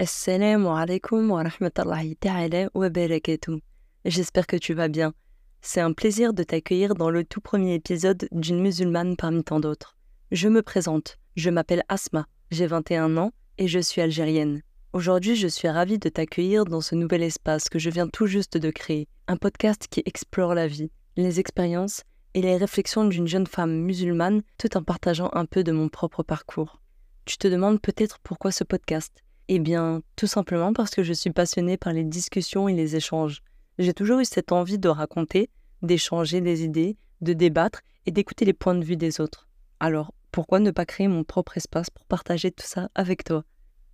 Assalamu alaikum wa rahmatullahi wa barakatuh. J'espère que tu vas bien. C'est un plaisir de t'accueillir dans le tout premier épisode d'une musulmane parmi tant d'autres. Je me présente, je m'appelle Asma, j'ai 21 ans et je suis algérienne. Aujourd'hui, je suis ravie de t'accueillir dans ce nouvel espace que je viens tout juste de créer, un podcast qui explore la vie, les expériences et les réflexions d'une jeune femme musulmane tout en partageant un peu de mon propre parcours. Tu te demandes peut-être pourquoi ce podcast? Eh bien, tout simplement parce que je suis passionnée par les discussions et les échanges. J'ai toujours eu cette envie de raconter, d'échanger des idées, de débattre et d'écouter les points de vue des autres. Alors, pourquoi ne pas créer mon propre espace pour partager tout ça avec toi?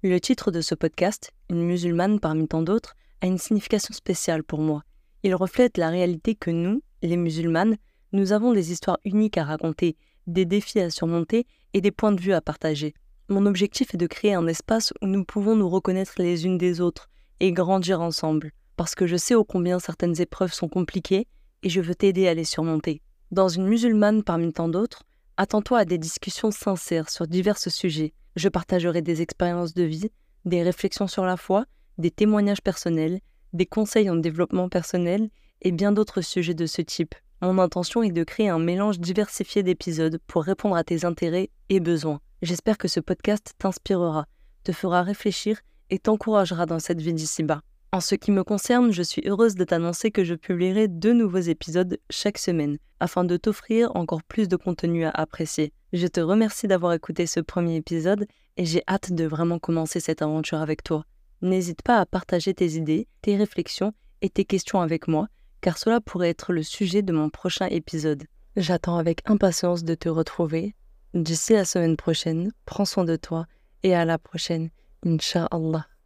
Le titre de ce podcast, Une musulmane parmi tant d'autres, a une signification spéciale pour moi. Il reflète la réalité que nous, les musulmanes, nous avons des histoires uniques à raconter, des défis à surmonter et des points de vue à partager. Mon objectif est de créer un espace où nous pouvons nous reconnaître les unes des autres et grandir ensemble, parce que je sais ô combien certaines épreuves sont compliquées et je veux t'aider à les surmonter. Dans une musulmane parmi tant d'autres, attends-toi à des discussions sincères sur divers sujets. Je partagerai des expériences de vie, des réflexions sur la foi, des témoignages personnels, des conseils en développement personnel et bien d'autres sujets de ce type. Mon intention est de créer un mélange diversifié d'épisodes pour répondre à tes intérêts et besoins. J'espère que ce podcast t'inspirera, te fera réfléchir et t'encouragera dans cette vie d'ici-bas. En ce qui me concerne, je suis heureuse de t'annoncer que je publierai deux nouveaux épisodes chaque semaine, afin de t'offrir encore plus de contenu à apprécier. Je te remercie d'avoir écouté ce premier épisode et j'ai hâte de vraiment commencer cette aventure avec toi. N'hésite pas à partager tes idées, tes réflexions et tes questions avec moi, car cela pourrait être le sujet de mon prochain épisode. J'attends avec impatience de te retrouver D'ici la semaine prochaine, prends soin de toi et à la prochaine, Inch'Allah.